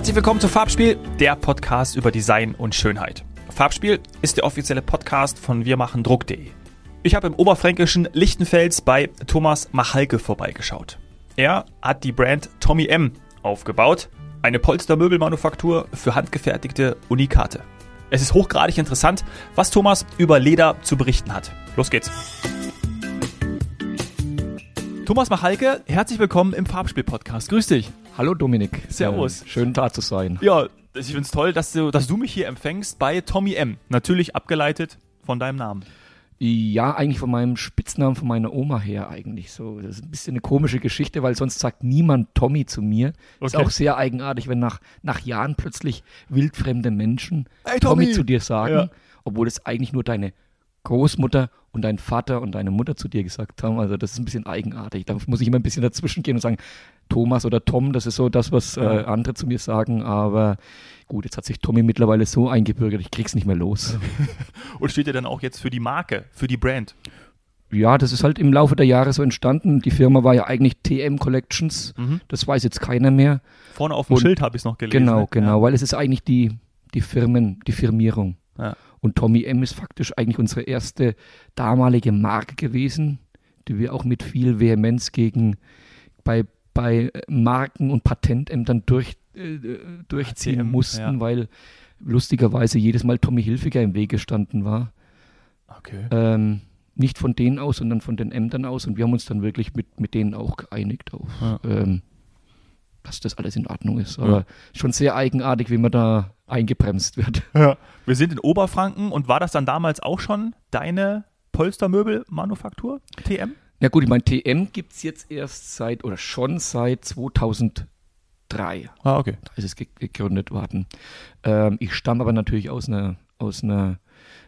Herzlich willkommen zu Farbspiel, der Podcast über Design und Schönheit. Farbspiel ist der offizielle Podcast von wirmachendruck.de. Ich habe im oberfränkischen Lichtenfels bei Thomas Machalke vorbeigeschaut. Er hat die Brand Tommy M aufgebaut, eine Polstermöbelmanufaktur für handgefertigte Unikate. Es ist hochgradig interessant, was Thomas über Leder zu berichten hat. Los geht's. Thomas Machalke, herzlich willkommen im Farbspiel-Podcast. Grüß dich. Hallo Dominik. Servus. Äh, schön da zu sein. Ja, ich finde es toll, dass du, dass du mich hier empfängst bei Tommy M. Natürlich abgeleitet von deinem Namen. Ja, eigentlich von meinem Spitznamen von meiner Oma her eigentlich so. Das ist ein bisschen eine komische Geschichte, weil sonst sagt niemand Tommy zu mir. Okay. Ist auch sehr eigenartig, wenn nach, nach Jahren plötzlich wildfremde Menschen hey, Tommy. Tommy. zu dir sagen, ja. obwohl es eigentlich nur deine Großmutter und dein Vater und deine Mutter zu dir gesagt haben. Also das ist ein bisschen eigenartig. Da muss ich immer ein bisschen dazwischen gehen und sagen, Thomas oder Tom, das ist so das, was äh, andere zu mir sagen. Aber gut, jetzt hat sich Tommy mittlerweile so eingebürgert, ich krieg's nicht mehr los. und steht ja dann auch jetzt für die Marke, für die Brand? Ja, das ist halt im Laufe der Jahre so entstanden. Die Firma war ja eigentlich TM Collections. Mhm. Das weiß jetzt keiner mehr. Vorne auf dem und Schild habe ich es noch gelesen. Genau, genau, ja. weil es ist eigentlich die, die Firmen, die Firmierung. Ja. Und Tommy M ist faktisch eigentlich unsere erste damalige Marke gewesen, die wir auch mit viel Vehemenz gegen bei, bei Marken und Patentämtern durch, äh, durchziehen ACM, mussten, ja. weil lustigerweise jedes Mal Tommy Hilfiger im Weg gestanden war. Okay. Ähm, nicht von denen aus, sondern von den Ämtern aus. Und wir haben uns dann wirklich mit, mit denen auch geeinigt auf, ja. ähm, dass das alles in Ordnung ist. Aber ja. schon sehr eigenartig, wie man da eingebremst wird. Ja. Wir sind in Oberfranken und war das dann damals auch schon deine Polstermöbelmanufaktur, TM? Ja gut, ich meine, TM gibt es jetzt erst seit oder schon seit 2003. Ah, okay. Da ist es gegründet worden. Ähm, ich stamme aber natürlich aus einer, aus einer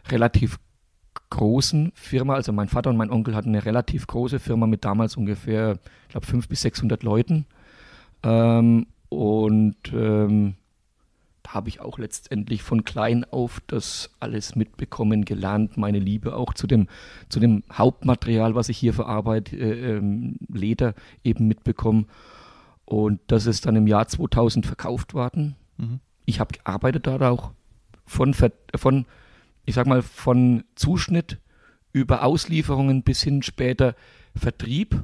relativ großen Firma. Also mein Vater und mein Onkel hatten eine relativ große Firma mit damals ungefähr, ich glaube, 500 bis 600 Leuten. Ähm, und ähm, habe ich auch letztendlich von klein auf das alles mitbekommen, gelernt, meine Liebe auch zu dem, zu dem Hauptmaterial, was ich hier verarbeite, äh, ähm, Leder eben mitbekommen. Und das ist dann im Jahr 2000 verkauft worden. Mhm. Ich habe gearbeitet da auch von, von, ich sag mal, von Zuschnitt über Auslieferungen bis hin später Vertrieb.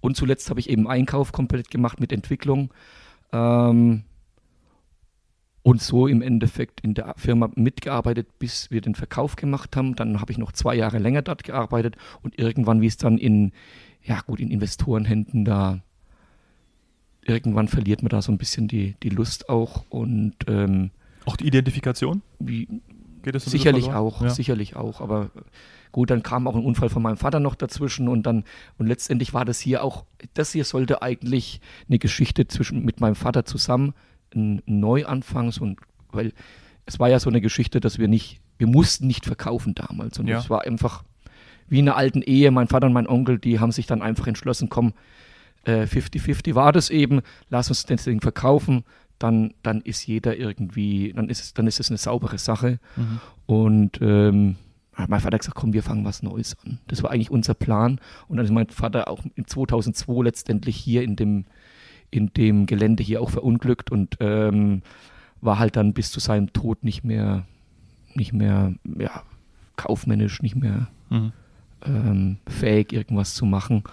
Und zuletzt habe ich eben Einkauf komplett gemacht mit Entwicklung. Ähm, und so im Endeffekt in der Firma mitgearbeitet, bis wir den Verkauf gemacht haben. Dann habe ich noch zwei Jahre länger dort gearbeitet und irgendwann, wie es dann in, ja gut, in Investorenhänden da, irgendwann verliert man da so ein bisschen die, die Lust auch und ähm, auch die Identifikation? Wie, Geht das sicherlich auch, ja. sicherlich auch. Aber gut, dann kam auch ein Unfall von meinem Vater noch dazwischen und dann und letztendlich war das hier auch, das hier sollte eigentlich eine Geschichte zwischen mit meinem Vater zusammen ein Neuanfang, so ein, weil es war ja so eine Geschichte, dass wir nicht, wir mussten nicht verkaufen damals. Und ja. es war einfach wie in einer alten Ehe. Mein Vater und mein Onkel, die haben sich dann einfach entschlossen, komm, 50-50 äh, war das eben, lass uns das Ding verkaufen, dann, dann ist jeder irgendwie, dann ist es, dann ist es eine saubere Sache. Mhm. Und ähm, mein Vater hat gesagt, komm, wir fangen was Neues an. Das war eigentlich unser Plan. Und dann ist mein Vater auch in 2002 letztendlich hier in dem in dem Gelände hier auch verunglückt und ähm, war halt dann bis zu seinem Tod nicht mehr, nicht mehr, ja, kaufmännisch, nicht mehr mhm. ähm, fähig, irgendwas zu machen.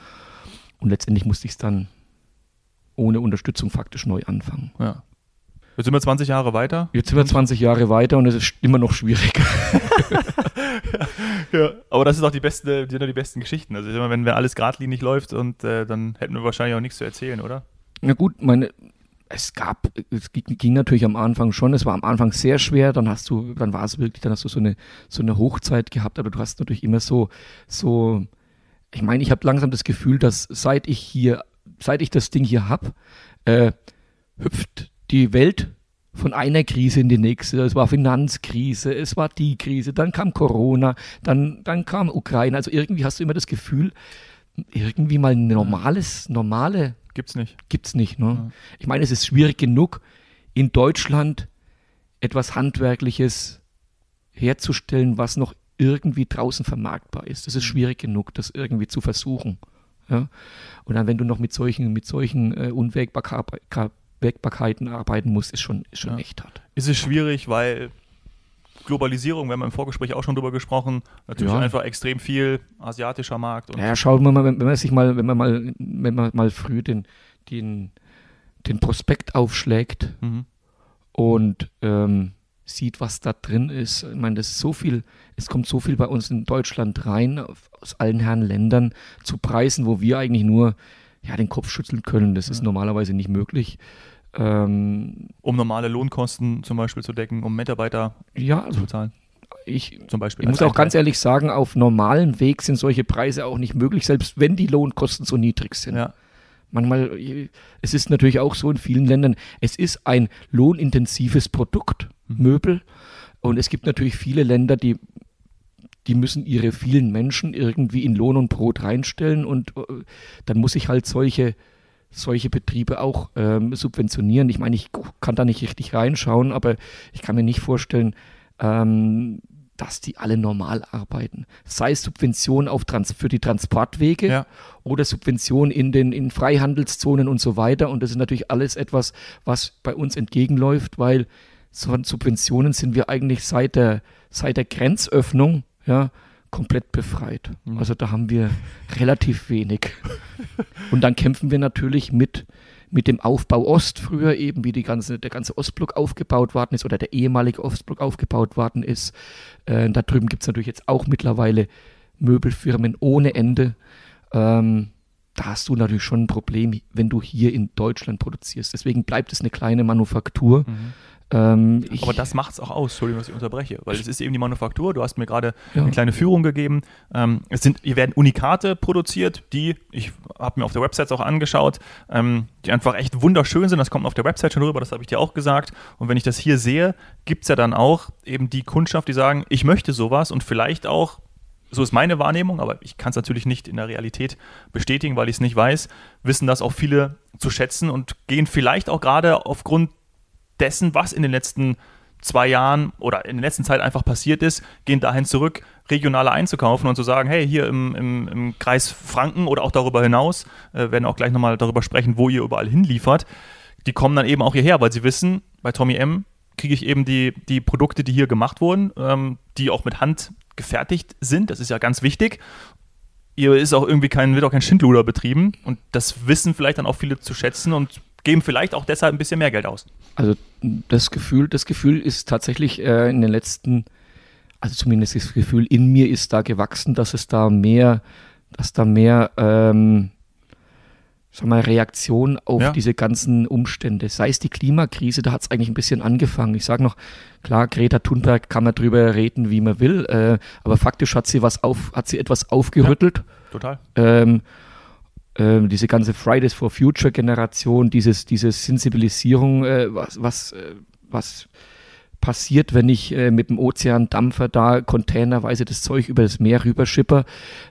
Und letztendlich musste ich es dann ohne Unterstützung faktisch neu anfangen. Ja. Jetzt sind wir 20 Jahre weiter. Jetzt sind wir 20 Jahre weiter und es ist immer noch schwierig. ja, aber das ist auch die beste, die, die besten Geschichten. Also immer, wenn, wenn alles geradlinig läuft und äh, dann hätten wir wahrscheinlich auch nichts zu erzählen, oder? Na gut, meine, es gab, es ging natürlich am Anfang schon, es war am Anfang sehr schwer, dann hast du, dann war es wirklich, dann hast du so eine, so eine Hochzeit gehabt, aber du hast natürlich immer so, so, ich meine, ich habe langsam das Gefühl, dass seit ich hier, seit ich das Ding hier habe, äh, hüpft die Welt von einer Krise in die nächste. Es war Finanzkrise, es war die Krise, dann kam Corona, dann, dann kam Ukraine. Also irgendwie hast du immer das Gefühl, irgendwie mal ein normales, normale Gibt's nicht. Gibt's nicht. Ne? Ja. Ich meine, es ist schwierig genug, in Deutschland etwas Handwerkliches herzustellen, was noch irgendwie draußen vermarktbar ist. Das ist mhm. schwierig genug, das irgendwie zu versuchen. Ja? Und dann, wenn du noch mit solchen, mit solchen äh, Unwägbarkeiten arbeiten muss, ist schon, ist schon Ja. echt hart. Ist es schwierig, weil Globalisierung, wir haben im Vorgespräch auch schon drüber gesprochen, natürlich Ja. einfach extrem viel asiatischer Markt. Und Naja, schauen wir mal, wenn man sich mal, wenn man mal, wenn man mal früh den, den, den Prospekt aufschlägt Mhm. und ähm, sieht, was da drin ist. Ich meine, das ist so viel, es kommt so viel bei uns in Deutschland rein, aus allen Herren Ländern, zu Preisen, wo wir eigentlich nur ja, den Kopf schütteln können. Das ist Ja. normalerweise nicht möglich. Ähm, um normale Lohnkosten zum Beispiel zu decken, um Mitarbeiter ja, zu bezahlen, ich, zum Beispiel. ich muss auch ganz ehrlich sagen, auf normalem Weg sind solche Preise auch nicht möglich, selbst wenn die Lohnkosten so niedrig sind. Ja, Manchmal, es ist natürlich auch so in vielen Ländern, es ist ein lohnintensives Produkt, Mhm. Möbel. Und es gibt natürlich viele Länder, die, die müssen ihre vielen Menschen irgendwie in Lohn und Brot reinstellen und äh, dann muss ich halt solche, solche Betriebe auch ähm, subventionieren. Ich meine, ich kann da nicht richtig reinschauen, aber ich kann mir nicht vorstellen, ähm, dass die alle normal arbeiten. Sei es Subventionen auf Trans für die Transportwege Ja. oder Subventionen in den in Freihandelszonen und so weiter. Und das ist natürlich alles etwas, was bei uns entgegenläuft, weil von Subventionen sind wir eigentlich seit der, seit der Grenzöffnung ja, komplett befreit. Mhm. Also da haben wir relativ wenig. Und dann kämpfen wir natürlich mit, mit dem Aufbau Ost früher eben, wie die ganze, der ganze Ostblock aufgebaut worden ist oder der ehemalige Ostblock aufgebaut worden ist. Äh, da drüben gibt es natürlich jetzt auch mittlerweile Möbelfirmen ohne Ende. Ähm, da hast du natürlich schon ein Problem, wenn du hier in Deutschland produzierst. Deswegen bleibt es eine kleine Manufaktur. Mhm. Ähm, Aber das macht es auch aus, Entschuldigung, dass ich unterbreche, weil es ist eben die Manufaktur, du hast mir gerade Ja. eine kleine Führung gegeben. Ähm, es sind, hier werden Unikate produziert, die, ich habe mir auf der Website auch angeschaut, ähm, die einfach echt wunderschön sind. Das kommt auf der Website schon rüber, das habe ich dir auch gesagt. Und wenn ich das hier sehe, gibt es ja dann auch eben die Kundschaft, die sagen, ich möchte sowas und vielleicht auch, so ist meine Wahrnehmung, aber ich kann es natürlich nicht in der Realität bestätigen, weil ich es nicht weiß, wissen das auch viele zu schätzen und gehen vielleicht auch gerade aufgrund dessen, was in den letzten zwei Jahren oder in der letzten Zeit einfach passiert ist, gehen dahin zurück, regionale einzukaufen und zu sagen, hey, hier im, im, im Kreis Franken oder auch darüber hinaus, äh, werden auch gleich nochmal darüber sprechen, wo ihr überall hinliefert, die kommen dann eben auch hierher, weil sie wissen, bei Tommy M kriege ich eben die, die Produkte, die hier gemacht wurden, ähm, die auch mit Hand gefertigt sind, das ist ja ganz wichtig. Hier ist auch irgendwie kein, wird auch kein Schindluder betrieben und das wissen vielleicht dann auch viele zu schätzen und geben vielleicht auch deshalb ein bisschen mehr Geld aus. Also das Gefühl, das Gefühl ist tatsächlich äh, in den letzten, also zumindest das Gefühl in mir ist da gewachsen, dass es da mehr, dass da mehr, ähm, sag mal, Reaktion auf Ja. diese ganzen Umstände, sei es die Klimakrise, da hat es eigentlich ein bisschen angefangen. Ich sage noch, klar, Greta Thunberg kann man drüber reden, wie man will, äh, aber faktisch hat sie was auf, hat sie etwas aufgerüttelt. Total. ähm, ähm, diese ganze Fridays for Future Generation, dieses, diese Sensibilisierung, äh, was, was, äh, was passiert, wenn ich äh, mit dem Ozeandampfer da containerweise das Zeug über das Meer rüberschipper,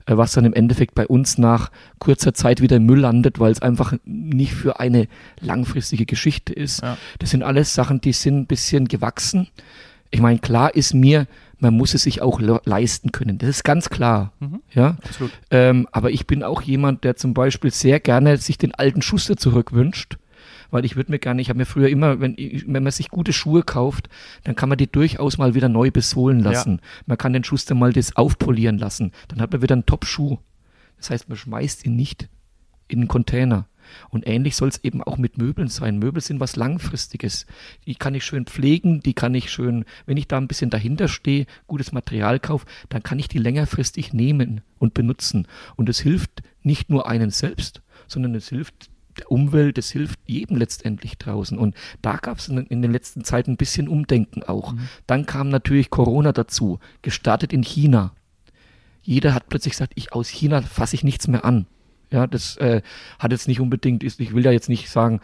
äh, was dann im Endeffekt bei uns nach kurzer Zeit wieder im Müll landet, weil es einfach nicht für eine langfristige Geschichte ist. Ja. Das sind alles Sachen, die sind ein bisschen gewachsen. Ich meine, klar ist mir, man muss es sich auch le leisten können. Das ist ganz klar. Mhm. Ja. Ähm, aber ich bin auch jemand, der zum Beispiel sehr gerne sich den alten Schuster zurückwünscht. Weil ich würde mir gerne, ich habe mir früher immer, wenn, wenn man sich gute Schuhe kauft, dann kann man die durchaus mal wieder neu besohlen lassen. Man kann den Schuster mal das aufpolieren lassen. Dann hat man wieder einen Top-Schuh. Das heißt, man schmeißt ihn nicht in einen Container. Und ähnlich soll es eben auch mit Möbeln sein. Möbel sind was Langfristiges. Die kann ich schön pflegen, die kann ich schön, wenn ich da ein bisschen dahinter stehe, gutes Material kaufe, dann kann ich die längerfristig nehmen und benutzen. Und es hilft nicht nur einen selbst, sondern es hilft der Umwelt, es hilft jedem letztendlich draußen. Und da gab es in, in den letzten Zeiten ein bisschen Umdenken auch. Dann kam natürlich Corona dazu, gestartet in China. Jeder hat plötzlich gesagt, ich aus China fasse ich nichts mehr an. Ja, das äh, hat jetzt nicht unbedingt, ist, ich will da jetzt nicht sagen,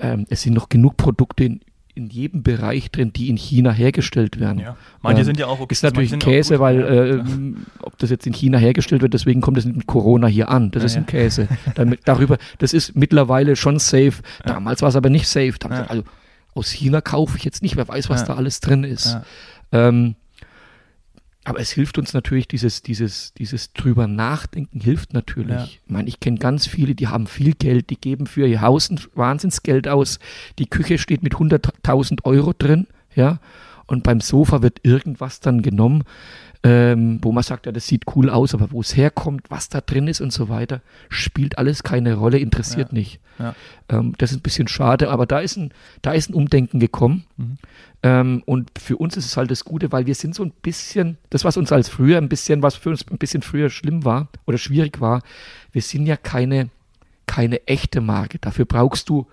ähm, es sind noch genug Produkte in, in jedem Bereich drin, die in China hergestellt werden. Ja. Manche Ähm, sind ja auch okay. Ist natürlich ein Käse, weil Ja, äh, klar. ob das jetzt in China hergestellt wird, deswegen kommt es mit Corona hier an. Das Ja, ist ein ja. Käse. Damit, darüber, das ist mittlerweile schon safe. Damals war es aber nicht safe. Da haben Ja. sie gesagt, also aus China kaufe ich jetzt nicht, wer weiß, was Ja. da alles drin ist. Ja. Ähm, aber es hilft uns natürlich, dieses, dieses, dieses drüber nachdenken hilft natürlich. Ja. Ich meine, ich kenne ganz viele, die haben viel Geld, die geben für ihr Haus ein Wahnsinnsgeld aus. Die Küche steht mit 100.000 Euro drin, ja. Und beim Sofa wird irgendwas dann genommen, ähm, wo man sagt, ja, das sieht cool aus, aber wo es herkommt, was da drin ist und so weiter, spielt alles keine Rolle, interessiert ja. nicht. Ja. Ähm, das ist ein bisschen schade, aber da ist ein, da ist ein Umdenken gekommen. Mhm. Ähm, und für uns ist es halt das Gute, weil wir sind so ein bisschen, das was uns als früher ein bisschen, was für uns ein bisschen früher schlimm war oder schwierig war, wir sind ja keine, keine echte Marke. Dafür brauchst du,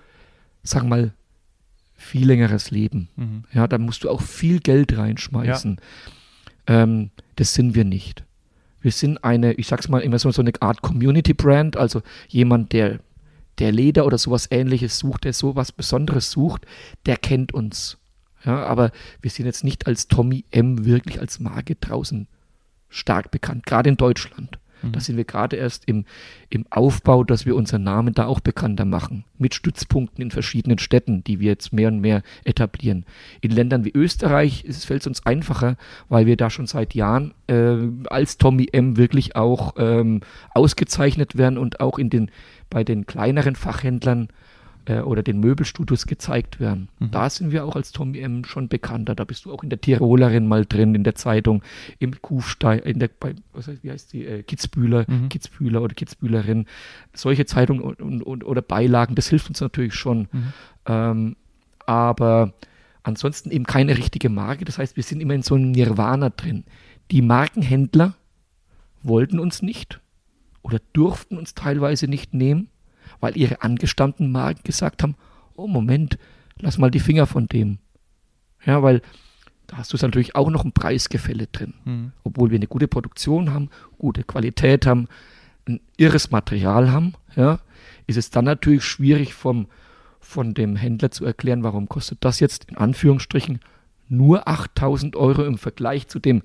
sag mal, viel längeres Leben. Mhm. Ja, da musst du auch viel Geld reinschmeißen. Ja. Ähm, das sind wir nicht. Wir sind eine, ich sag's mal immer so, so eine Art Community Brand, also jemand, der, der Leder oder sowas ähnliches sucht, der sowas Besonderes sucht, der kennt uns. Ja, aber wir sind jetzt nicht als Tommy M wirklich als Marke draußen stark bekannt, gerade in Deutschland. Mhm. Da sind wir gerade erst im, im Aufbau, dass wir unseren Namen da auch bekannter machen. Mit Stützpunkten in verschiedenen Städten, die wir jetzt mehr und mehr etablieren. In Ländern wie Österreich ist, fällt es uns einfacher, weil wir da schon seit Jahren äh, als Tommy M wirklich auch ähm, ausgezeichnet werden und auch in den, bei den kleineren Fachhändlern äh, oder den Möbelstudios gezeigt werden. Mhm. Da sind wir auch als Tommy M schon bekannter. Da bist du auch in der Tirolerin mal drin, in der Zeitung, im Kufstein, in der, bei, was heißt, wie heißt die, äh, Kitzbühler, mhm. Kitzbühler oder Kitzbühlerin. Solche Zeitungen und, und, und, oder Beilagen, das hilft uns natürlich schon. Mhm. Ähm, aber ansonsten eben keine richtige Marke. Das heißt, wir sind immer in so einem Nirvana drin. Die Markenhändler wollten uns nicht oder durften uns teilweise nicht nehmen weil ihre angestammten Marken gesagt haben, oh Moment, lass mal die Finger von dem. Ja, weil da hast du natürlich auch noch ein Preisgefälle drin. Mhm. Obwohl wir eine gute Produktion haben, gute Qualität haben, ein irres Material haben, ja, ist es dann natürlich schwierig vom, von dem Händler zu erklären, warum kostet das jetzt in Anführungsstrichen nur 8000 Euro im Vergleich zu dem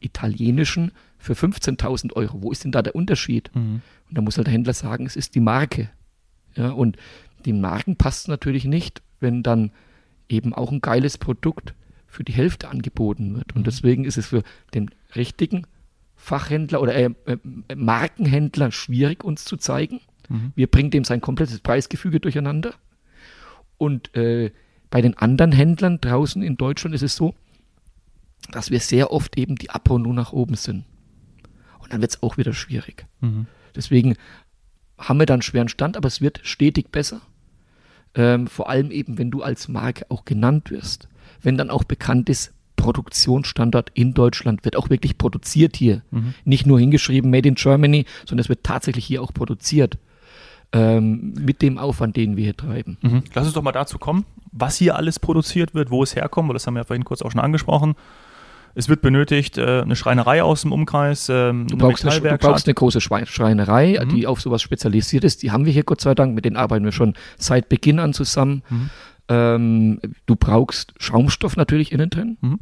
italienischen für 15.000 Euro. Wo ist denn da der Unterschied? Mhm. Und da muss halt der Händler sagen, es ist die Marke. Ja, und den Marken passt natürlich nicht, wenn dann eben auch ein geiles Produkt für die Hälfte angeboten wird. Und mhm. deswegen ist es für den richtigen Fachhändler oder äh, äh, Markenhändler schwierig, uns zu zeigen. Mhm. Wir bringen dem sein komplettes Preisgefüge durcheinander. Und äh, bei den anderen Händlern draußen in Deutschland ist es so, dass wir sehr oft eben die Ab und nur nach oben sind. Dann wird es auch wieder schwierig. Mhm. Deswegen haben wir dann einen schweren Stand, aber es wird stetig besser. Ähm, vor allem eben, wenn du als Marke auch genannt wirst. Wenn dann auch bekannt ist, Produktionsstandort in Deutschland wird auch wirklich produziert hier. Mhm. Nicht nur hingeschrieben Made in Germany, sondern es wird tatsächlich hier auch produziert. Ähm, mit dem Aufwand, den wir hier treiben. Mhm. Lass uns doch mal dazu kommen, was hier alles produziert wird, wo es herkommt, weil das haben wir ja vorhin kurz auch schon angesprochen. Es wird benötigt äh, eine Schreinerei aus dem Umkreis. Ähm, du, brauchst eine, du, brauchst eine, große Schreinerei, mhm. die auf sowas spezialisiert ist. Die haben wir hier Gott sei Dank. Mit denen arbeiten wir schon seit Beginn an zusammen. Mhm. Ähm, du brauchst Schaumstoff natürlich innen drin. Mhm.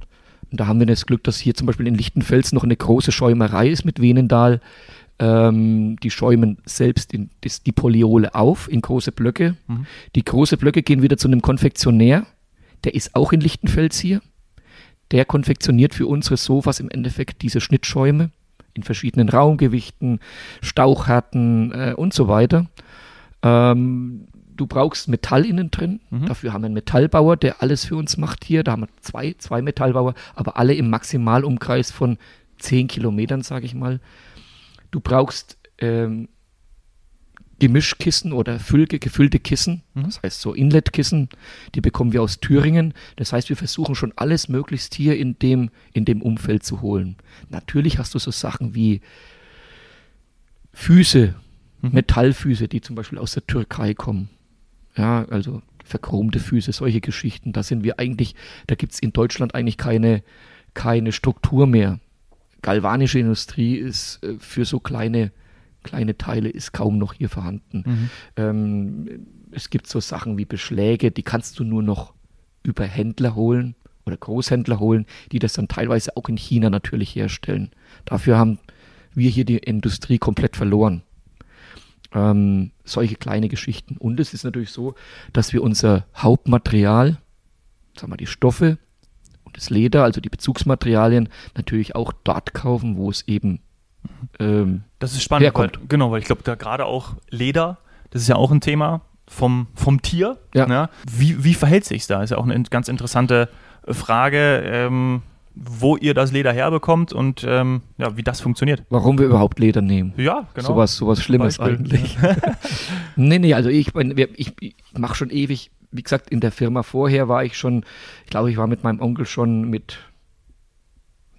Und da haben wir das Glück, dass hier zum Beispiel in Lichtenfels noch eine große Schäumerei ist mit Venendal. Ähm, die schäumen selbst in, das, die Polyole auf in große Blöcke. Mhm. Die große Blöcke gehen wieder zu einem Konfektionär. Der ist auch in Lichtenfels hier der konfektioniert für unsere Sofas im Endeffekt diese Schnittschäume in verschiedenen Raumgewichten, Stauchhärten äh, und so weiter. Ähm, du brauchst Metall innen drin. Mhm. Dafür haben wir einen Metallbauer, der alles für uns macht hier. Da haben wir zwei, zwei Metallbauer, aber alle im Maximalumkreis von 10 Kilometern, sage ich mal. Du brauchst ähm, Gemischkissen oder Füllge, gefüllte Kissen, mhm. das heißt so Inletkissen, die bekommen wir aus Thüringen. Das heißt, wir versuchen schon alles möglichst hier in dem, in dem Umfeld zu holen. Natürlich hast du so Sachen wie Füße, mhm. Metallfüße, die zum Beispiel aus der Türkei kommen. Ja, also verchromte Füße, solche Geschichten. Da sind wir eigentlich, da gibt es in Deutschland eigentlich keine, keine Struktur mehr. Galvanische Industrie ist äh, für so kleine kleine Teile ist kaum noch hier vorhanden. Mhm. Ähm, es gibt so Sachen wie Beschläge, die kannst du nur noch über Händler holen oder Großhändler holen, die das dann teilweise auch in China natürlich herstellen. Dafür haben wir hier die Industrie komplett verloren. Ähm, solche kleine Geschichten. Und es ist natürlich so, dass wir unser Hauptmaterial, sagen wir die Stoffe, und das Leder, also die Bezugsmaterialien, natürlich auch dort kaufen, wo es eben ähm, das ist spannend, herkommt. Weil, genau, weil ich glaube, da gerade auch Leder, das ist ja auch ein Thema vom, vom Tier. Ja. Ne? Wie, wie verhält sich da? Ist ja auch eine ganz interessante Frage. Ähm, wo ihr das Leder herbekommt und ähm, ja, wie das funktioniert. Warum wir überhaupt Leder nehmen. Ja, genau. Sowas, sowas Schlimmes Beispiel. eigentlich. nee, nee, also ich, ich, ich mache schon ewig, wie gesagt, in der Firma vorher war ich schon, ich glaube, ich war mit meinem Onkel schon mit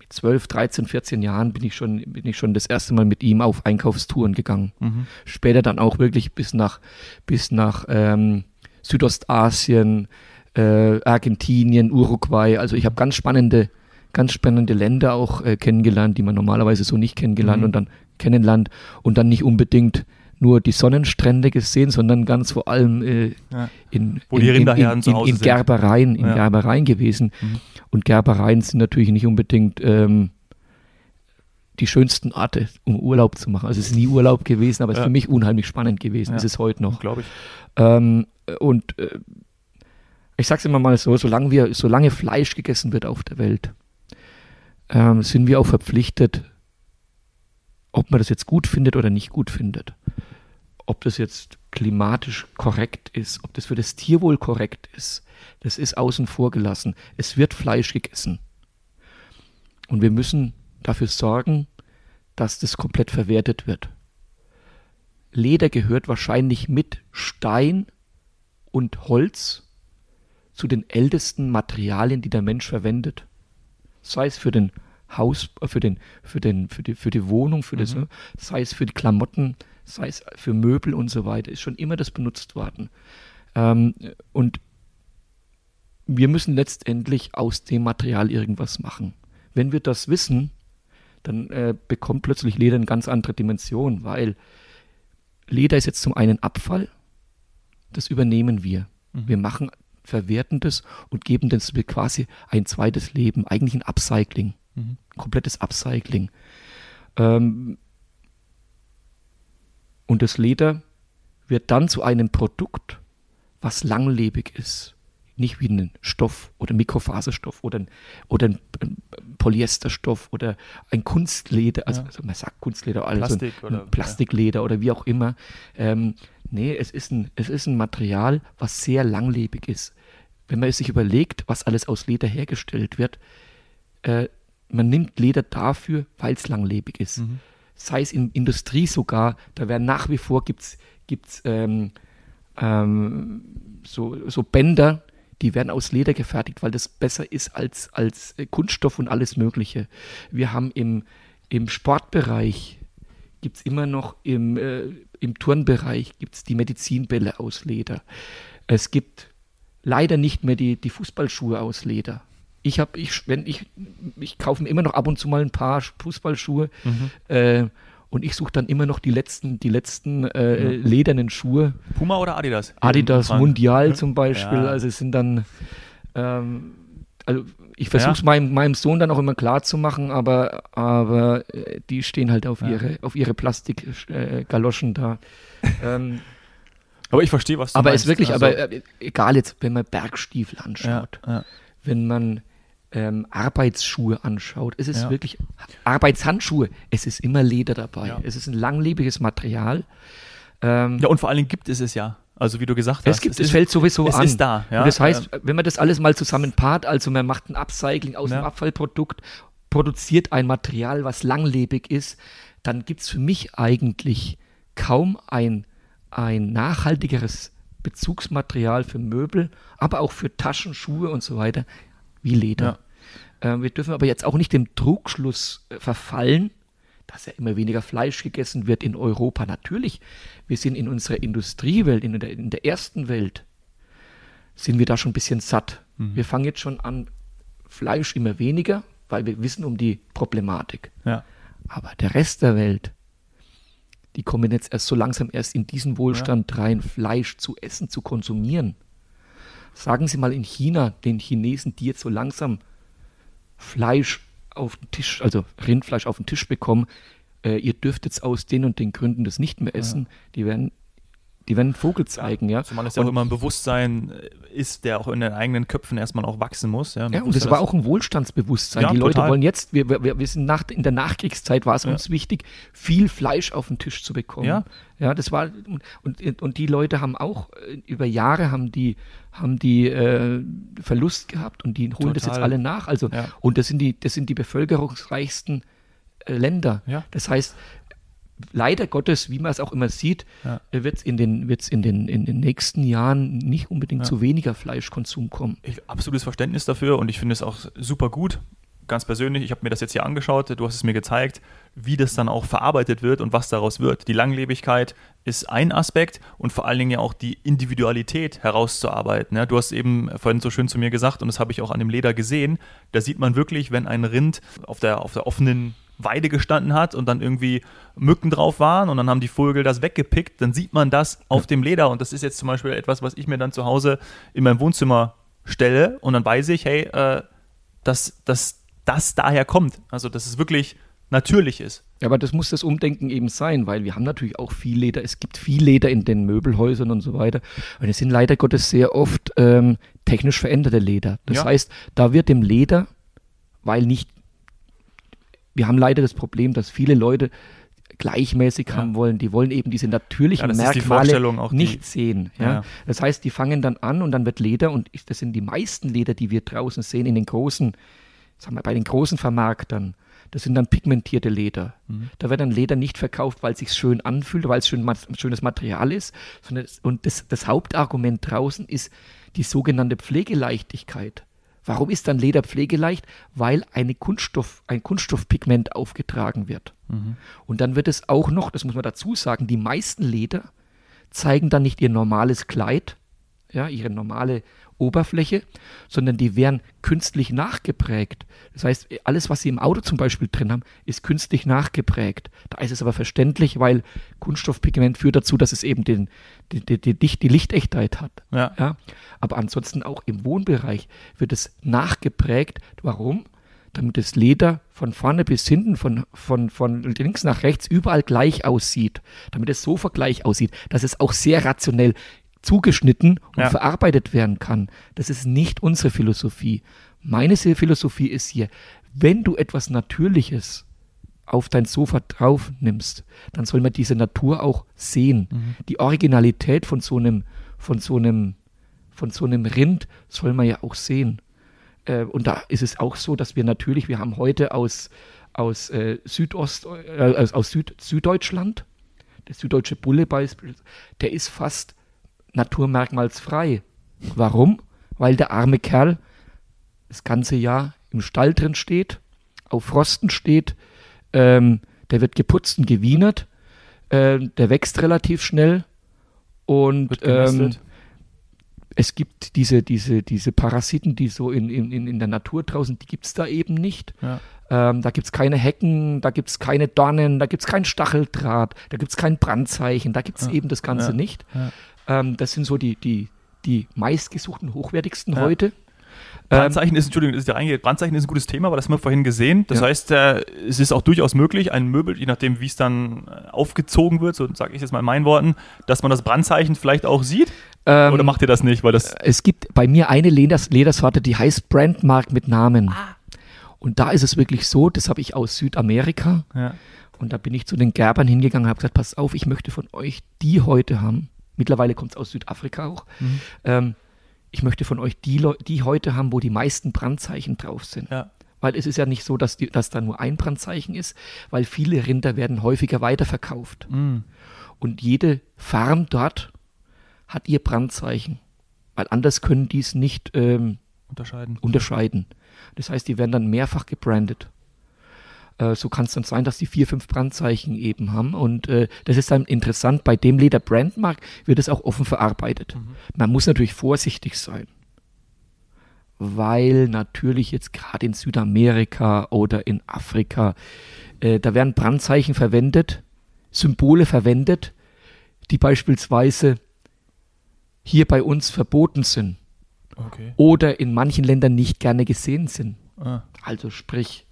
12, 13, 14 Jahren bin ich schon, bin ich schon das erste Mal mit ihm auf Einkaufstouren gegangen. Mhm. Später dann auch wirklich bis nach, bis nach ähm, Südostasien, äh, Argentinien, Uruguay. Also ich habe ganz spannende ganz spannende Länder auch äh, kennengelernt, die man normalerweise so nicht kennengelernt mhm. und dann kennenlernt und dann nicht unbedingt nur die Sonnenstrände gesehen, sondern ganz vor allem äh, ja. in, in, in, in, in Gerbereien, in ja. Gerbereien gewesen. Mhm. Und Gerbereien sind natürlich nicht unbedingt ähm, die schönsten Orte, um Urlaub zu machen. Also es ist nie Urlaub gewesen, aber es ja. ist für mich unheimlich spannend gewesen. Ja. Ist es heute noch. Glaube ich. Ähm, und äh, ich sage es immer mal so, solange, wir, solange Fleisch gegessen wird auf der Welt, ähm, sind wir auch verpflichtet, ob man das jetzt gut findet oder nicht gut findet. Ob das jetzt klimatisch korrekt ist, ob das für das Tierwohl korrekt ist, das ist außen vor gelassen. Es wird Fleisch gegessen. Und wir müssen dafür sorgen, dass das komplett verwertet wird. Leder gehört wahrscheinlich mit Stein und Holz zu den ältesten Materialien, die der Mensch verwendet sei es für den Haus, äh, für den, für den, für die, für die Wohnung, für mhm. das, ne? sei es für die Klamotten, sei es für Möbel und so weiter, ist schon immer das benutzt worden. Ähm, und wir müssen letztendlich aus dem Material irgendwas machen. Wenn wir das wissen, dann äh, bekommt plötzlich Leder eine ganz andere Dimension, weil Leder ist jetzt zum einen Abfall, das übernehmen wir. Mhm. Wir machen verwerten das und geben das quasi ein zweites Leben, eigentlich ein Upcycling, mhm. komplettes Upcycling. Ähm, und das Leder wird dann zu einem Produkt, was langlebig ist. Nicht wie ein Stoff oder Mikrofaserstoff oder ein, oder ein Polyesterstoff oder ein Kunstleder, also, ja. also man sagt Kunstleder, also Plastik ein, ein Plastikleder ja. oder wie auch immer. Ähm, nee, es ist, ein, es ist ein Material, was sehr langlebig ist wenn man sich überlegt, was alles aus Leder hergestellt wird, äh, man nimmt Leder dafür, weil es langlebig ist. Mhm. Sei es in Industrie sogar, da werden nach wie vor gibt's, gibt's, ähm, ähm, so, so Bänder, die werden aus Leder gefertigt, weil das besser ist als, als Kunststoff und alles Mögliche. Wir haben im, im Sportbereich, gibt es immer noch im, äh, im Turnbereich, gibt die Medizinbälle aus Leder. Es gibt leider nicht mehr die, die Fußballschuhe aus Leder. Ich habe, ich, wenn ich, ich kaufe mir immer noch ab und zu mal ein paar Fußballschuhe mhm. äh, und ich suche dann immer noch die letzten, die letzten äh, ja. ledernen Schuhe. Puma oder Adidas? Adidas Mundial zum Beispiel. Ja. Also es sind dann, ähm, also ich versuche es ja. meinem, meinem Sohn dann auch immer klar zu machen, aber, aber äh, die stehen halt auf ihre, auf ihre Plastikgaloschen äh, da. ähm, aber ich verstehe, was du aber meinst. Aber ist wirklich, also, aber äh, egal jetzt, wenn man Bergstiefel anschaut, ja, ja. wenn man ähm, Arbeitsschuhe anschaut, es ist ja. wirklich Arbeitshandschuhe, es ist immer Leder dabei. Es ist ein langlebiges Material. Ähm, ja, und vor allen Dingen gibt es es ja. Also wie du gesagt hast. Es gibt, es, es fällt sowieso es an. Es ist da. Ja? Und das heißt, wenn man das alles mal zusammen paart, also man macht ein Upcycling aus dem Abfallprodukt, produziert ein Material, was langlebig ist, dann gibt es für mich eigentlich kaum ein ein nachhaltigeres Bezugsmaterial für Möbel, aber auch für Taschen, Schuhe und so weiter wie Leder. Ja. Äh, wir dürfen aber jetzt auch nicht dem Trugschluss äh, verfallen, dass ja immer weniger Fleisch gegessen wird in Europa. Natürlich, wir sind in unserer Industriewelt, in der, in der ersten Welt, sind wir da schon ein bisschen satt. Mhm. Wir fangen jetzt schon an, Fleisch immer weniger, weil wir wissen um die Problematik. Ja. Aber der Rest der Welt, die kommen jetzt erst so langsam erst in diesen Wohlstand ja. rein, Fleisch zu essen, zu konsumieren. Sagen Sie mal in China, den Chinesen, die jetzt so langsam Fleisch auf den Tisch, also Rindfleisch auf den Tisch bekommen, äh, ihr dürft jetzt aus den und den Gründen das nicht mehr essen. Ja. Die werden die werden einen Vogel zeigen, ja. Zumal es ja auch immer ein Bewusstsein äh, ist, der auch in den eigenen Köpfen erstmal auch wachsen muss. Ja, Ja, und das aber auch ein Wohlstandsbewusstsein. Ja, die Leute total. wollen jetzt, wir, wir, wir sind nach, in der Nachkriegszeit war es Ja. uns wichtig, viel Fleisch auf den Tisch zu bekommen. Ja. ja das war, und, und, die Leute haben auch, äh, über Jahre haben die, haben die äh, Verlust gehabt und die holen das jetzt Total. alle nach. Also, Ja. und das sind die, das sind die bevölkerungsreichsten äh, Länder. Ja. Das heißt, leider Gottes, wie man es auch immer sieht, Ja. äh, wird es in den, wird's in, den, in den nächsten Jahren nicht unbedingt Ja. zu weniger Fleischkonsum kommen. ich, absolutes Verständnis dafür und ich finde es auch super gut. Ganz persönlich, ich habe mir das jetzt hier angeschaut, du hast es mir gezeigt, wie das dann auch verarbeitet wird und was daraus wird. Die Langlebigkeit ist ein Aspekt und vor allen Dingen ja auch die Individualität herauszuarbeiten. Ja, du hast eben vorhin so schön zu mir gesagt und das habe ich auch an dem Leder gesehen. Da sieht man wirklich, wenn ein Rind auf der, auf der offenen Weide gestanden hat und dann irgendwie Mücken drauf waren und dann haben die Vögel das weggepickt, dann sieht man das auf dem Leder und das ist jetzt zum Beispiel etwas, was ich mir dann zu Hause in meinem Wohnzimmer stelle und dann weiß ich, hey, äh, dass, dass das daher kommt. Also, dass es wirklich natürlich ist. Ja, aber das muss das Umdenken eben sein, weil wir haben natürlich auch viel Leder. Es gibt viel Leder in den Möbelhäusern und so weiter. Und es sind leider Gottes sehr oft ähm, technisch veränderte Leder. Das Ja. heißt, da wird dem Leder, weil nicht, wir haben leider das Problem, dass viele Leute gleichmäßig Ja. haben wollen. Die wollen eben diese natürlichen Ja, Merkmale nicht sehen. Ja? Ja. Das heißt, die fangen dann an und dann wird Leder, und ich, das sind die meisten Leder, die wir draußen sehen, in den großen, sagen wir, bei den großen Vermarktern, das sind dann pigmentierte Leder. Mhm. Da wird dann Leder nicht verkauft, weil es sich schön anfühlt, weil es schön, schönes Material ist, sondern und das, das Hauptargument draußen ist die sogenannte Pflegeleichtigkeit. Warum ist dann Leder pflegeleicht? Weil eine Kunststoff, ein Kunststoffpigment aufgetragen wird. Und dann wird es auch noch, das muss man dazu sagen, die meisten Leder zeigen dann nicht ihr normales Kleid, ja, ihre normale Oberfläche, sondern die werden künstlich nachgeprägt. Das heißt, alles, was Sie im Auto zum Beispiel drin haben, ist künstlich nachgeprägt. Da ist es aber verständlich, weil Kunststoffpigment führt dazu, dass es eben den, die, die, die, die Lichtechtheit hat. Ja. Ja, aber ansonsten auch im Wohnbereich wird es nachgeprägt. Warum? Damit das Leder von vorne bis hinten, von, von, von links nach rechts überall gleich aussieht. Damit das Sofa gleich aussieht. Dass es auch sehr rationell zugeschnitten und Ja. verarbeitet werden kann. Das ist nicht unsere Philosophie. Meine Philosophie ist hier, wenn du etwas Natürliches auf dein Sofa drauf nimmst, dann soll man diese Natur auch sehen. Die Originalität von so einem, von so einem, von so einem Rind soll man ja auch sehen. Äh, und da ist es auch so, dass wir natürlich, wir haben heute aus, aus äh, Südost, äh, aus, aus Süd, Süddeutschland, der süddeutsche Bulle beispielsweise, der ist fast naturmerkmalsfrei. Warum? Weil der arme Kerl das ganze Jahr im Stall drin steht, auf Frosten steht, ähm, der wird geputzt und gewienert, ähm, der wächst relativ schnell und ähm, es gibt diese, diese, diese Parasiten, die so in, in, in in der Natur draußen, die gibt es da eben nicht. Ja. Ähm, da gibt es keine Hecken, da gibt es keine Dornen, da gibt es keinen Stacheldraht, da gibt es kein Brandzeichen, da gibt es Ja, eben das Ganze ja, nicht. Ähm, das sind so die, die, die meistgesuchten, hochwertigsten Ja. heute. Ähm, Brandzeichen ist, Entschuldigung, das ist ja reingeht. Brandzeichen ist ein gutes Thema, aber das haben wir vorhin gesehen. Das Ja. heißt, äh, es ist auch durchaus möglich, ein Möbel, je nachdem, wie es dann äh, aufgezogen wird, so sage ich jetzt mal in meinen Worten, dass man das Brandzeichen vielleicht auch sieht. ähm, Oder macht ihr das nicht? Weil das. es gibt bei mir eine Leders Ledersorte, die heißt Brandmark mit Namen. Ah. Und da ist es wirklich so, das habe ich aus Südamerika. Ja. Und da bin ich zu den Gerbern hingegangen und habe gesagt, pass auf, ich möchte von euch die heute haben. Mittlerweile kommt es aus Südafrika auch. Mhm. Ähm, ich möchte von euch die, Leu- die heute haben, wo die meisten Brandzeichen drauf sind. Ja. Weil es ist ja nicht so, dass, die, dass da nur ein Brandzeichen ist, weil viele Rinder werden häufiger weiterverkauft. Mhm. Und jede Farm dort hat ihr Brandzeichen. Weil anders können die es nicht ähm, Unterscheiden. unterscheiden. Das heißt, die werden dann mehrfach gebrandet. Äh, so kann es dann sein, dass die vier, fünf Brandzeichen eben haben. Und äh, das ist dann interessant. Bei dem Leder Brandmark wird es auch offen verarbeitet. Man muss natürlich vorsichtig sein. Weil natürlich jetzt gerade in Südamerika oder in Afrika, äh, da werden Brandzeichen verwendet, Symbole verwendet, die beispielsweise hier bei uns verboten sind Okay. oder in manchen Ländern nicht gerne gesehen sind. Ah. Also sprich,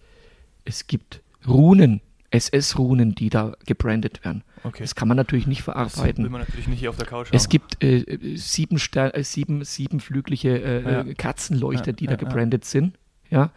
es gibt Runen SS-Runen, die da gebrandet werden. Okay. Das kann man natürlich nicht Das will verarbeiten. man natürlich nicht hier auf der Couch haben. Es gibt äh, sieben, Ster äh, sieben, siebenflügliche äh, Ja. äh, Kerzenleuchter, Ja, die ja, da gebrandet sind. Ja,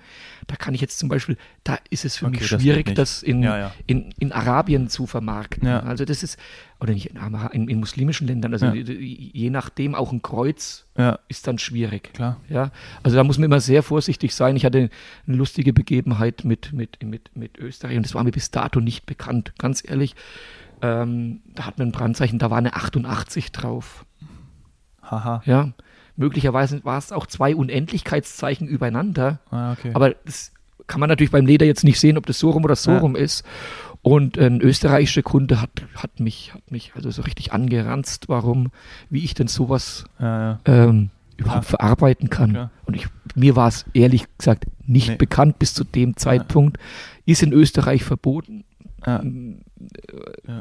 da kann ich jetzt zum Beispiel, da ist es für Okay, mich das schwierig, nicht. das in, Ja, ja. In, in Arabien zu vermarkten. Ja. Also das ist, oder nicht in, in, in muslimischen Ländern, also je nachdem auch ein Kreuz ist dann schwierig. klar. Ja, also da muss man immer sehr vorsichtig sein. Ich hatte eine lustige Begebenheit mit, mit, mit, mit Österreich und das war mir bis dato nicht bekannt, ganz ehrlich. Ähm, da hatten wir ein Brandzeichen, da war eine 88 drauf. Haha. Ja, möglicherweise war es auch zwei Unendlichkeitszeichen übereinander, Ah, okay. aber das kann man natürlich beim Leder jetzt nicht sehen, ob das so rum oder so Ja. rum ist. Und ein österreichischer Kunde hat, hat, mich, hat mich also so richtig angeranzt, warum, wie ich denn sowas ja, ja. ähm, überhaupt Klar. verarbeiten kann. Klar. Und ich, mir war es ehrlich gesagt nicht Nee. bekannt bis zu dem Zeitpunkt. Ist in Österreich verboten. Ja.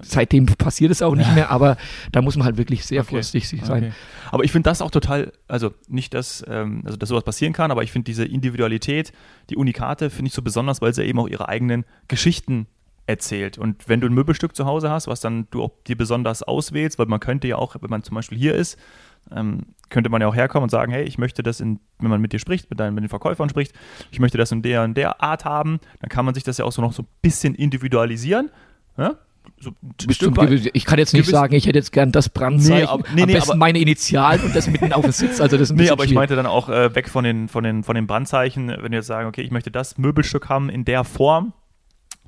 Seitdem passiert es auch nicht mehr, aber da muss man halt wirklich sehr Okay. vorsichtig sein. Okay. Aber ich finde das auch total, also nicht, dass, ähm, also dass sowas passieren kann, aber ich finde diese Individualität, die Unikate, finde ich so besonders, weil sie eben auch ihre eigenen Geschichten erzählt. Und wenn du ein Möbelstück zu Hause hast, was dann du auch dir besonders auswählst, weil man könnte ja auch, wenn man zum Beispiel hier ist, ähm, könnte man ja auch herkommen und sagen, hey, ich möchte das in, wenn man mit dir spricht, mit, deinen, mit den Verkäufern spricht, ich möchte das in der und der Art haben, dann kann man sich das ja auch so noch so ein bisschen individualisieren. Ja? So ich kann jetzt nicht sagen, ich hätte jetzt gern das Brandzeichen, Nee, aber- nee, nee, aber- meine Initialen und das mitten auf dem Sitz. Also das Nee, aber ich meinte dann auch äh, weg von den, von, den, von den Brandzeichen, wenn wir jetzt sagen, okay, ich möchte das Möbelstück haben in der Form.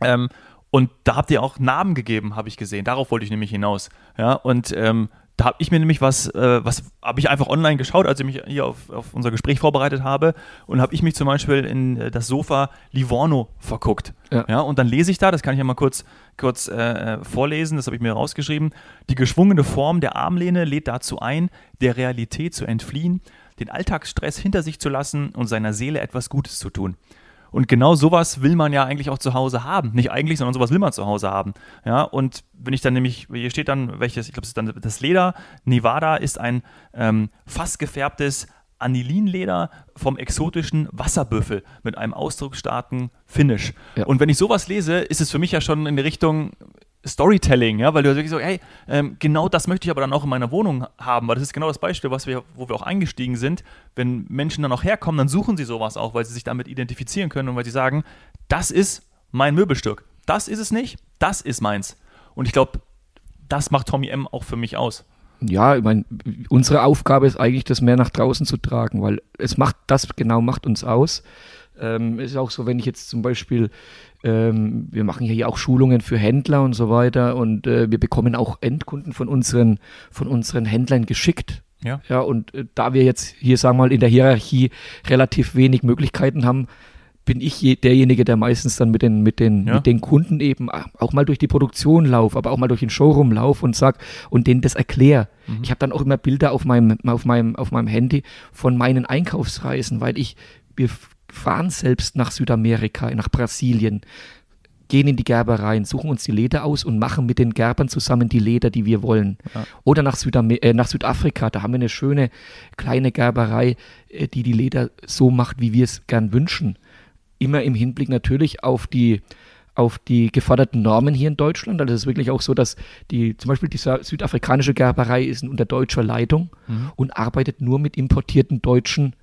Ähm, und da habt ihr auch Namen gegeben, habe ich gesehen. Darauf wollte ich nämlich hinaus. Ja, und ähm, da habe ich mir nämlich was, äh, was habe ich einfach online geschaut, als ich mich hier auf, auf unser Gespräch vorbereitet habe. Und habe ich mich zum Beispiel in äh, das Sofa Livorno verguckt. Ja. und dann lese ich da, das kann ich ja mal kurz, kurz äh, vorlesen, das habe ich mir rausgeschrieben. Die geschwungene Form der Armlehne lädt dazu ein, der Realität zu entfliehen, den Alltagsstress hinter sich zu lassen und seiner Seele etwas Gutes zu tun. Und genau sowas will man ja eigentlich auch zu Hause haben. Nicht eigentlich, sondern sowas will man zu Hause haben. Ja, und wenn ich dann nämlich, hier steht dann, welches, ich glaube, es ist dann das Leder. Nevada ist ein ähm, fast gefärbtes Anilinleder vom exotischen Wasserbüffel mit einem ausdrucksstarken Finish. Ja. Und wenn ich sowas lese, ist es für mich ja schon in die Richtung Storytelling, ja, weil du wirklich so, hey, ähm, genau das möchte ich aber dann auch in meiner Wohnung haben, weil das ist genau das Beispiel, was wir, wo wir auch eingestiegen sind. Wenn Menschen dann auch herkommen, dann suchen sie sowas auch, weil sie sich damit identifizieren können und weil sie sagen, das ist mein Möbelstück. Das ist es nicht, das ist meins. Und ich glaube, das macht Tommy M auch für mich aus. Ja, ich meine, unsere Aufgabe ist eigentlich, das mehr nach draußen zu tragen, weil es macht, das genau macht uns aus. Ähm, ist auch so, wenn ich jetzt zum Beispiel, ähm, wir machen ja hier auch Schulungen für Händler und so weiter und äh, wir bekommen auch Endkunden von unseren, von unseren Händlern geschickt. Ja. Ja, und äh, da wir jetzt hier, sagen wir mal, in der Hierarchie relativ wenig Möglichkeiten haben, bin ich je, derjenige, der meistens dann mit den, mit den, Ja. mit den Kunden eben auch mal durch die Produktion laufe, aber auch mal durch den Showroom laufe und sag und denen das erkläre. Ich habe dann auch immer Bilder auf meinem, auf meinem, auf meinem Handy von meinen Einkaufsreisen, weil ich, wir fahren selbst nach Südamerika, nach Brasilien, gehen in die Gerbereien, suchen uns die Leder aus und machen mit den Gerbern zusammen die Leder, die wir wollen. Oder nach, äh, nach Südafrika, da haben wir eine schöne kleine Gerberei, äh, die die Leder so macht, wie wir es gern wünschen. Immer im Hinblick natürlich auf die auf die geforderten Normen hier in Deutschland. Also es ist wirklich auch so, dass die, zum Beispiel die Sü- südafrikanische Gerberei ist unter deutscher Leitung und arbeitet nur mit importierten deutschen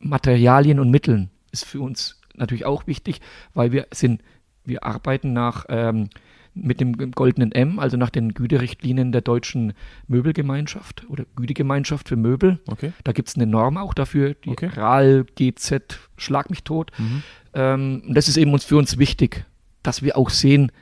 Materialien und Mitteln. Ist für uns natürlich auch wichtig, weil wir sind, wir arbeiten nach ähm, mit dem goldenen M, also nach den Güterichtlinien der deutschen Möbelgemeinschaft oder Gütegemeinschaft für Möbel. Okay. Da gibt es eine Norm auch dafür, die Okay. RAL, GZ, Schlag mich tot. Ähm, und das ist eben uns für uns wichtig, dass wir auch sehen,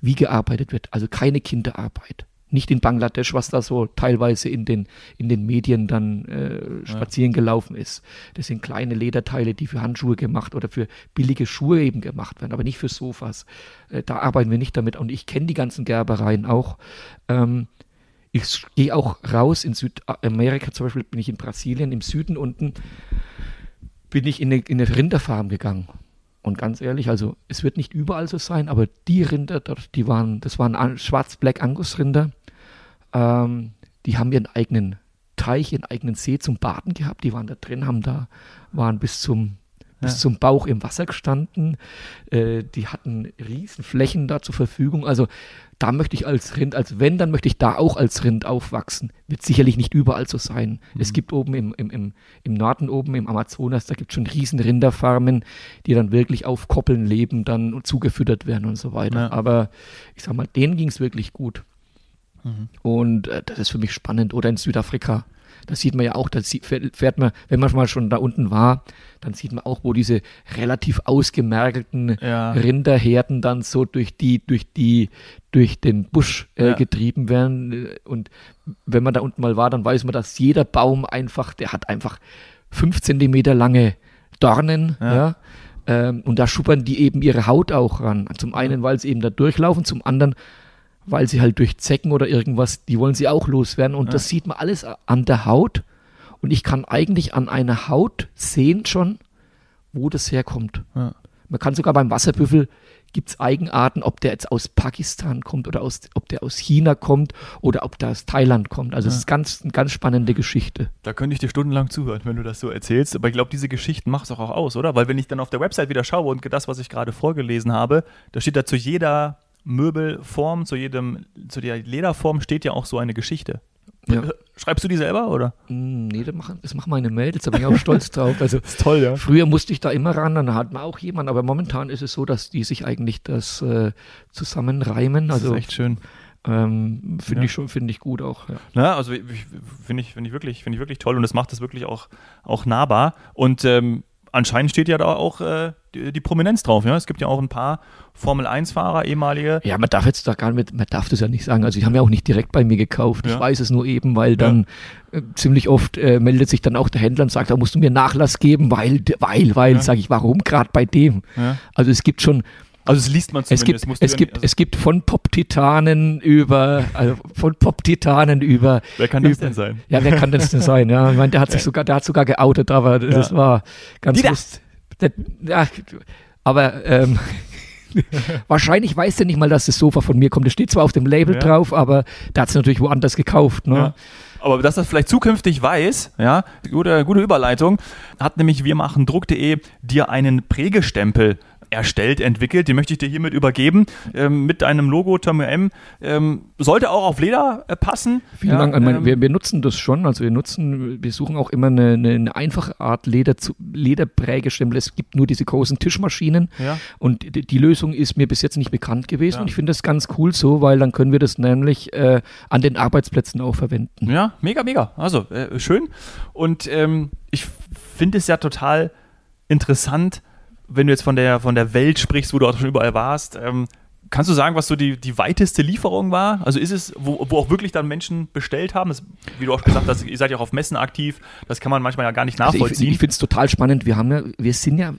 wie gearbeitet wird. Also keine Kinderarbeit. Nicht in Bangladesch, was da so teilweise in den, in den Medien dann äh, spazieren gelaufen ist. Das sind kleine Lederteile, die für Handschuhe gemacht oder für billige Schuhe eben gemacht werden, aber nicht für Sofas. Äh, da arbeiten wir nicht damit. Und ich kenne die ganzen Gerbereien auch. Ähm, ich gehe auch raus in Südamerika, zum Beispiel bin ich in Brasilien, im Süden unten, bin ich in eine, in eine Rinderfarm gegangen. Und ganz ehrlich, also es wird nicht überall so sein, aber die Rinder dort, die waren, das waren An- Schwarz-Black Angus-Rinder, ähm, die haben ihren eigenen Teich, ihren eigenen See zum Baden gehabt. Die waren da drin, haben da, waren bis zum bis zum Bauch im Wasser gestanden. Äh, die hatten riesen Flächen da zur Verfügung. Also da möchte ich als Rind, als wenn, dann möchte ich da auch als Rind aufwachsen. Wird sicherlich nicht überall so sein. Mhm. Es gibt oben im, im, im, im Norden, oben im Amazonas, da gibt es schon riesen Rinderfarmen, die dann wirklich auf Koppeln leben, dann zugefüttert werden und so weiter. Ja. Aber ich sag mal, denen ging es wirklich gut. Mhm. Und äh, das ist für mich spannend. Oder in Südafrika. Da sieht man ja auch, da fährt man, wenn man mal schon da unten war, dann sieht man auch, wo diese relativ ausgemergelten ja. Rinderherden dann so durch die, durch die, durch den Busch äh, ja. getrieben werden. Und wenn man da unten mal war, dann weiß man, dass jeder Baum einfach, der hat einfach fünf Zentimeter lange Dornen, ja. ja. Ähm, und da schuppern die eben ihre Haut auch ran. Zum einen, weil sie eben da durchlaufen, zum anderen, weil sie halt durch Zecken oder irgendwas, die wollen sie auch loswerden. Und ja. das sieht man alles an der Haut. Und ich kann eigentlich an einer Haut sehen schon, wo das herkommt. Ja. Man kann sogar beim Wasserbüffel gibt es Eigenarten, ob der jetzt aus Pakistan kommt oder aus, ob der aus China kommt oder ob der aus Thailand kommt. Also es ja. ist ganz, eine ganz spannende Geschichte. Da könnte ich dir stundenlang zuhören, wenn du das so erzählst. Aber ich glaube, diese Geschichten macht es auch, auch aus, oder? Weil wenn ich dann auf der Website wieder schaue und das, was ich gerade vorgelesen habe, da steht da zu jeder Möbelform, zu jedem, zu der Lederform steht ja auch so eine Geschichte. Ja. Schreibst du die selber, oder? Mm, nee, das machen, das machen meine Mädels, da bin ich auch stolz drauf. Also das ist toll, ja. Früher musste ich da immer ran, dann hat man auch jemanden, aber momentan ist es so, dass die sich eigentlich das äh, zusammenreimen. Also, das ist echt schön. Ähm, finde ja. ich schon, finde ich gut auch. Ja. Na, also finde ich, finde ich wirklich, finde ich wirklich toll und das macht das wirklich auch, auch nahbar. Und ähm, anscheinend steht ja da auch äh, die, die, Prominenz drauf. Ja? Es gibt ja auch ein paar Formel-1-Fahrer, ehemalige. Ja, man darf jetzt da gar nicht, man darf das ja nicht sagen. Also die haben ja auch nicht direkt bei mir gekauft. Ja. Ich weiß es nur eben, weil dann ja. äh, ziemlich oft äh, meldet sich dann auch der Händler und sagt, da musst du mir Nachlass geben, weil, weil, weil, ja. sage ich, warum gerade bei dem? Also es gibt schon also es liest man zumindest. Es gibt, es, gibt, also es gibt von Pop-Titanen über, also von Pop-Titanen über. Wer kann das denn sein? Ja, wer kann das denn sein? Ja, ich meine, der hat sich sogar, der hat sogar geoutet, aber ja. das war ganz lust, der, ja, aber ähm, wahrscheinlich weiß der nicht mal, dass das Sofa von mir kommt. Das steht zwar auf dem Label ja. drauf, aber der hat es natürlich woanders gekauft. Ne? Ja. Aber dass das vielleicht zukünftig weiß, ja, gute, gute Überleitung, hat nämlich wir machen Druck.de dir einen Prägestempel erstellt, entwickelt. Den möchte ich dir hiermit übergeben. Ähm, mit deinem Logo Thermo M. Ähm, sollte auch auf Leder äh, passen. Vielen ja, Dank. Ähm, wir, wir, nutzen das schon. Also wir nutzen, wir suchen auch immer eine, eine, eine einfache Art Leder zu, Lederprägestempel. Es gibt nur diese großen Tischmaschinen. Ja. Und die, die, Lösung ist mir bis jetzt nicht bekannt gewesen. Ja. Und ich finde das ganz cool so, weil dann können wir das nämlich äh, an den Arbeitsplätzen auch verwenden. Ja, mega, mega. Also äh, schön. Und ähm, ich finde es ja total interessant, wenn du jetzt von der, von der Welt sprichst, wo du auch schon überall warst, ähm, kannst du sagen, was so die, die weiteste Lieferung war? Also ist es, wo, wo auch wirklich dann Menschen bestellt haben? Das, wie du auch gesagt hast, ihr seid ja auch auf Messen aktiv, das kann man manchmal ja gar nicht nachvollziehen. Also ich, ich finde es total spannend. Wir haben ja, wir sind ja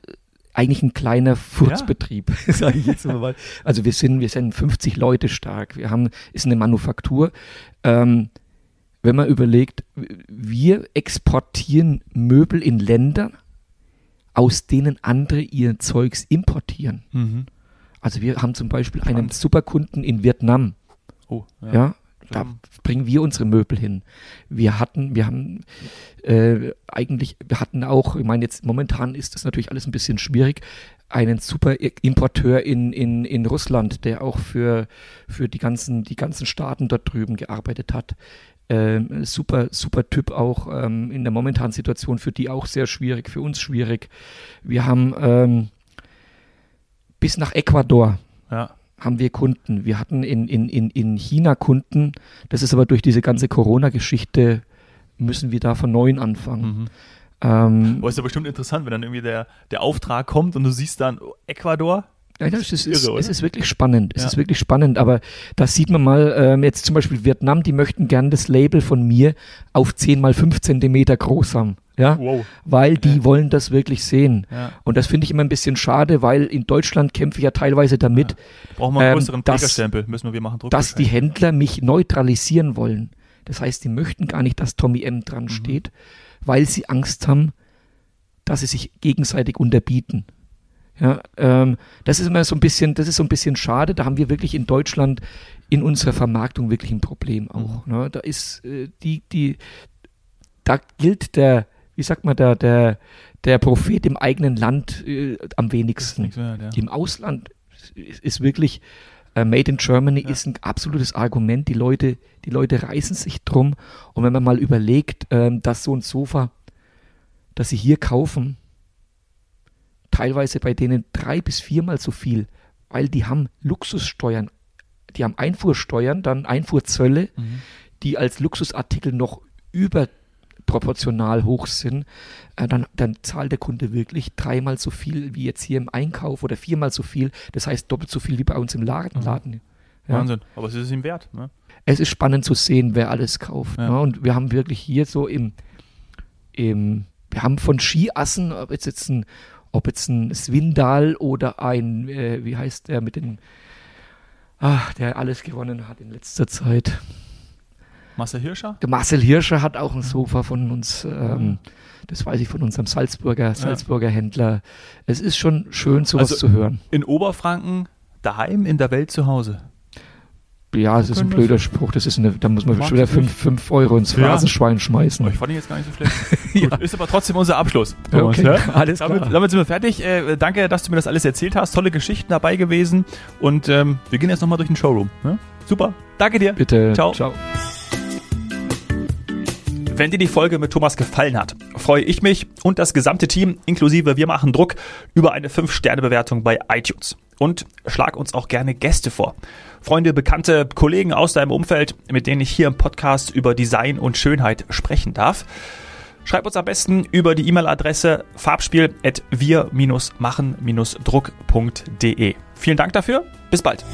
eigentlich ein kleiner Furzbetrieb, ja. sage ich jetzt mal. Also wir sind, wir sind 50 Leute stark. Wir haben, ist eine Manufaktur. Ähm, wenn man überlegt, wir exportieren Möbel in Länder, aus denen andere ihr Zeugs importieren. Mhm. Also wir haben zum Beispiel Spannend. einen Superkunden in Vietnam. Oh, ja. ja da bringen wir unsere Möbel hin. Wir hatten, wir haben äh, eigentlich, wir hatten auch, ich meine, jetzt momentan ist das natürlich alles ein bisschen schwierig, einen super Importeur in, in, in Russland, der auch für, für die ganzen, die ganzen Staaten dort drüben gearbeitet hat. Ähm, super, super Typ auch ähm, in der momentanen Situation, für die auch sehr schwierig, für uns schwierig. Wir haben ähm, bis nach Ecuador ja. haben wir Kunden. Wir hatten in, in, in, in China Kunden. Das ist aber durch diese ganze Corona-Geschichte müssen wir da von neuem anfangen. Mhm. Ähm, Boah, ist ja bestimmt interessant, wenn dann irgendwie der, der Auftrag kommt und du siehst dann Ecuador, ja, es, ist, irre, es ist wirklich spannend. Es ja. ist wirklich spannend, aber da sieht man mal, ähm, jetzt zum Beispiel Vietnam, die möchten gern das Label von mir auf 10 mal 5 Zentimeter groß haben. Ja, wow. weil die ja. wollen das wirklich sehen. Ja. Und das finde ich immer ein bisschen schade, weil in Deutschland kämpfe ich ja teilweise damit. Ja. Brauchen wir einen ähm, größeren Trägerstempel, müssen wir, wir machen Druck Dass die Händler mich neutralisieren wollen. Das heißt, die möchten gar nicht, dass Tommy M dran mhm. steht, weil sie Angst haben, dass sie sich gegenseitig unterbieten. Ja, ähm, das ist immer so ein bisschen, das ist so ein bisschen schade. Da haben wir wirklich in Deutschland in unserer Vermarktung wirklich ein Problem auch. Mhm. Ne? Da ist äh, die, die, da gilt der wie sagt man, der, der, der Prophet im eigenen Land äh, am wenigsten. Wert, ja. Im Ausland ist, ist wirklich äh, Made in Germany Ja. ist ein absolutes Argument. Die Leute, die Leute reißen sich drum. Und wenn man mal überlegt, ähm, dass so ein Sofa, das sie hier kaufen, teilweise bei denen drei bis viermal so viel, weil die haben Luxussteuern, die haben Einfuhrsteuern, dann Einfuhrzölle, Mhm. die als Luxusartikel noch überproportional hoch sind, äh, dann, dann zahlt der Kunde wirklich dreimal so viel wie jetzt hier im Einkauf oder viermal so viel. Das heißt doppelt so viel wie bei uns im Laden. Mhm. Ja. Wahnsinn. Aber es ist ihm wert. Ne? Es ist spannend zu sehen, wer alles kauft. Ja. Ne? Und wir haben wirklich hier so im, im wir haben von Skiassen, ob jetzt, jetzt ein, ob jetzt ein Swindal oder ein, äh, wie heißt der mit den, ach, der alles gewonnen hat in letzter Zeit. Marcel Hirscher? Der Marcel Hirscher hat auch ein Sofa von uns, ähm, das weiß ich von unserem Salzburger, Salzburger Händler. Es ist schon schön, sowas Also- zu hören. In Oberfranken, daheim, in der Welt zu Hause. Ja, es ist ein blöder Spruch. Das ist eine, da muss man schon wieder nicht. 5 Euro ins Ja. Phrasenschwein schmeißen. Oh, ich fand ihn jetzt gar nicht so schlecht. Ja. Ist aber trotzdem unser Abschluss. Okay, ja? alles damit, klar. damit sind wir fertig. Äh, danke, dass du mir das alles erzählt hast. Tolle Geschichten dabei gewesen. Und ähm, wir gehen jetzt nochmal durch den Showroom. Ne? Super. Danke dir. Bitte. Ciao. Ciao. Wenn dir die Folge mit Thomas gefallen hat, freue ich mich und das gesamte Team, inklusive Wir machen Druck, über eine 5-Sterne-Bewertung bei iTunes. Und schlag uns auch gerne Gäste vor. Freunde, Bekannte, Kollegen aus deinem Umfeld, mit denen ich hier im Podcast über Design und Schönheit sprechen darf. Schreib uns am besten über die E-Mail-Adresse farbspiel.wir-machen-druck.de. Vielen Dank dafür. Bis bald.